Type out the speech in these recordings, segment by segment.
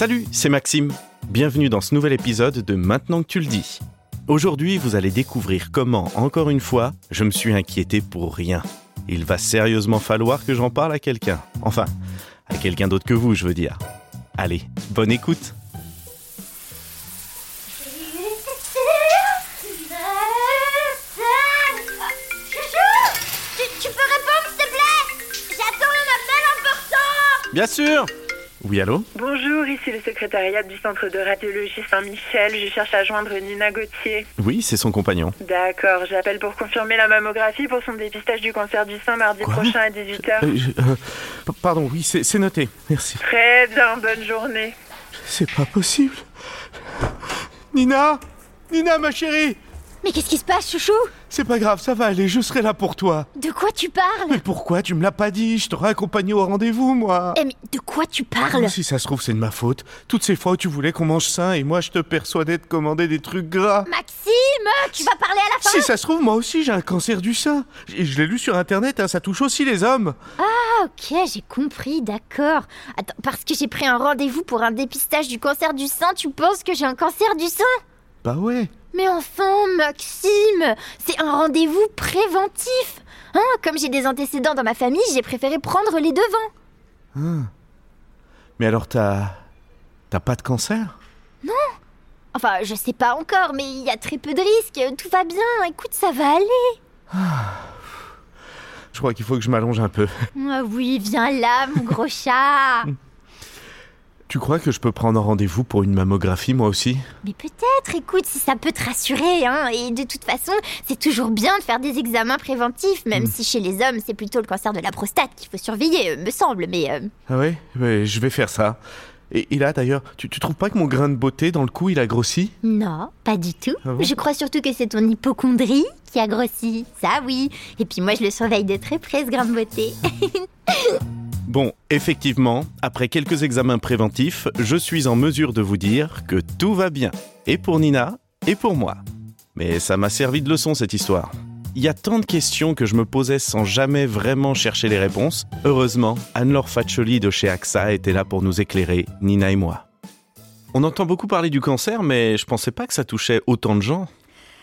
Salut, c'est Maxime. Bienvenue dans ce nouvel épisode de Maintenant que tu le dis. Aujourd'hui, vous allez découvrir comment, encore une fois, je me suis inquiété pour rien. Il va sérieusement falloir que j'en parle à quelqu'un. Enfin, à quelqu'un d'autre que vous, je veux dire. Allez, bonne écoute. Bien sûr Oui, allô Bonjour, ici le secrétariat du centre de radiologie Saint-Michel. Je cherche à joindre Nina Gauthier. Oui, c'est son compagnon. D'accord, j'appelle pour confirmer la mammographie pour son dépistage du cancer du sein mardi Quoi prochain à 18h. Euh, je- euh, pardon, oui, c'est c'est noté. Merci. Très bien, bonne journée. C'est pas possible. Nina Nina, ma chérie Mais qu'est-ce qui se passe, chouchou? C'est pas grave, ça va aller, je serai là pour toi. De quoi tu parles? Mais pourquoi tu me l'as pas dit? Je t'aurais accompagné au rendez-vous, moi. Eh mais de quoi tu parles? Si ça se trouve, c'est de ma faute. Toutes ces fois où tu voulais qu'on mange sain et moi je te persuadais de commander des trucs gras. Maxime Tu vas parler à la fin? Si ça se trouve, moi aussi j'ai un cancer du sein. Et je l'ai lu sur internet, hein, ça touche aussi les hommes. Ah ok, j'ai compris, d'accord. Attends, parce que j'ai pris un rendez-vous pour un dépistage du cancer du sein, tu penses que j'ai un cancer du sein? Bah ouais. Mais enfin, Maxime C'est un rendez-vous préventif Hein, comme j'ai des antécédents dans ma famille, j'ai préféré prendre les devants. Mais alors t'as. T'as pas de cancer? Enfin, je sais pas encore, mais il y a très peu de risques, tout va bien, écoute, ça va aller. Je crois qu'il faut que je m'allonge un peu. Ah oui, viens là, mon gros chat Tu crois que je peux prendre rendez-vous pour une mammographie moi aussi? Mais peut-être, écoute, si ça peut te rassurer, hein. Et de toute façon, c'est toujours bien de faire des examens préventifs, même si chez les hommes, c'est plutôt le cancer de la prostate qu'il faut surveiller, euh, me semble. Mais euh, Ah ouais Ouais, je vais faire ça. Et, et là d'ailleurs, tu, tu trouves pas que mon grain de beauté dans le cou il a grossi? Non, pas du tout. Ah bon? Je crois surtout que c'est ton hypochondrie qui a grossi. Ça, oui. Et puis moi, je le surveille de très près, ce grain de beauté. Bon, effectivement, après quelques examens préventifs, je suis en mesure de vous dire que tout va bien. Et pour Nina, et pour moi. Mais ça m'a servi de leçon cette histoire. Il y a tant de questions que je me posais sans jamais vraiment chercher les réponses. Heureusement, Anne-Laure Faccioli de chez AXA était là pour nous éclairer, Nina et moi. On entend beaucoup parler du cancer, mais je pensais pas que ça touchait autant de gens.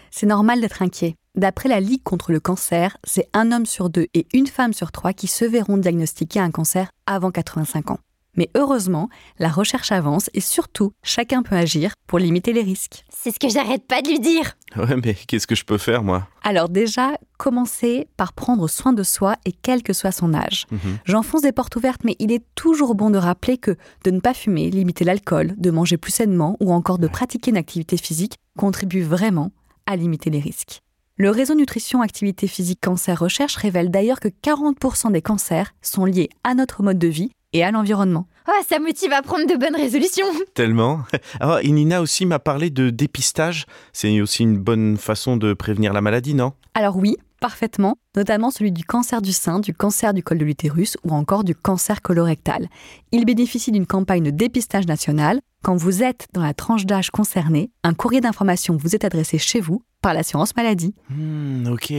C'est normal d'être inquiet. D'après la Ligue contre le cancer, c'est un homme sur deux et une femme sur trois qui se verront diagnostiquer un cancer avant 85 ans. Mais heureusement, la recherche avance et surtout, chacun peut agir pour limiter les risques. c'est ce que j'arrête pas de lui dire. Ouais, mais qu'est-ce que je peux faire, moi? Alors déjà, commencez par prendre soin de soi et quel que soit son âge. Mhm. J'enfonce des portes ouvertes, mais il est toujours bon de rappeler que de ne pas fumer, limiter l'alcool, de manger plus sainement ou encore de pratiquer une activité physique contribue vraiment à limiter les risques. Le réseau Nutrition Activité Physique Cancer Recherche révèle d'ailleurs que 40% des cancers sont liés à notre mode de vie et à l'environnement. Oh, ça motive à prendre de bonnes résolutions. Tellement. Ah, et Nina aussi m'a parlé de dépistage. C'est aussi une bonne façon de prévenir la maladie, non? Alors oui, parfaitement, notamment celui du cancer du sein, du cancer du col de l'utérus ou encore du cancer colorectal. Il bénéficie d'une campagne de dépistage national. Quand vous êtes dans la tranche d'âge concernée, un courrier d'information vous est adressé chez vous par l'assurance maladie. Hmm, ok.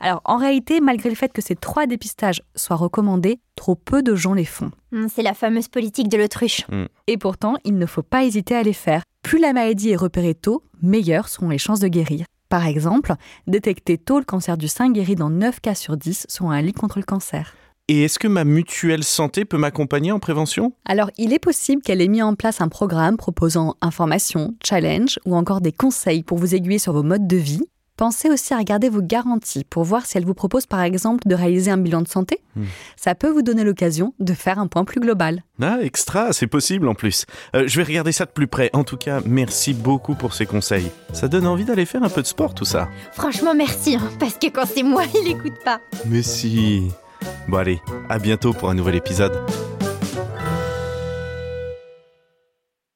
Alors en réalité, malgré le fait que ces trois dépistages soient recommandés, trop peu de gens les font. Hmm, C'est la fameuse politique de l'autruche. Et pourtant, il ne faut pas hésiter à les faire. Plus la maladie est repérée tôt, meilleures sont les chances de guérir. Par exemple, détecter tôt le cancer du sein guérit dans 9 cas sur 10 sont un lit contre le cancer. Et est-ce que ma mutuelle santé peut m'accompagner en prévention? Alors, il est possible qu'elle ait mis en place un programme proposant informations, challenges ou encore des conseils pour vous aiguiller sur vos modes de vie. Pensez aussi à regarder vos garanties pour voir si elle vous propose par exemple de réaliser un bilan de santé. Hmm. Ça peut vous donner l'occasion de faire un point plus global. Ah, extra, c'est possible en plus. Euh, je vais regarder ça de plus près. En tout cas, merci beaucoup pour ces conseils. Ça donne envie d'aller faire un peu de sport tout ça. Franchement, merci, hein, parce que quand c'est moi, il écoute pas. Mais si. Bon allez, à bientôt pour un nouvel épisode.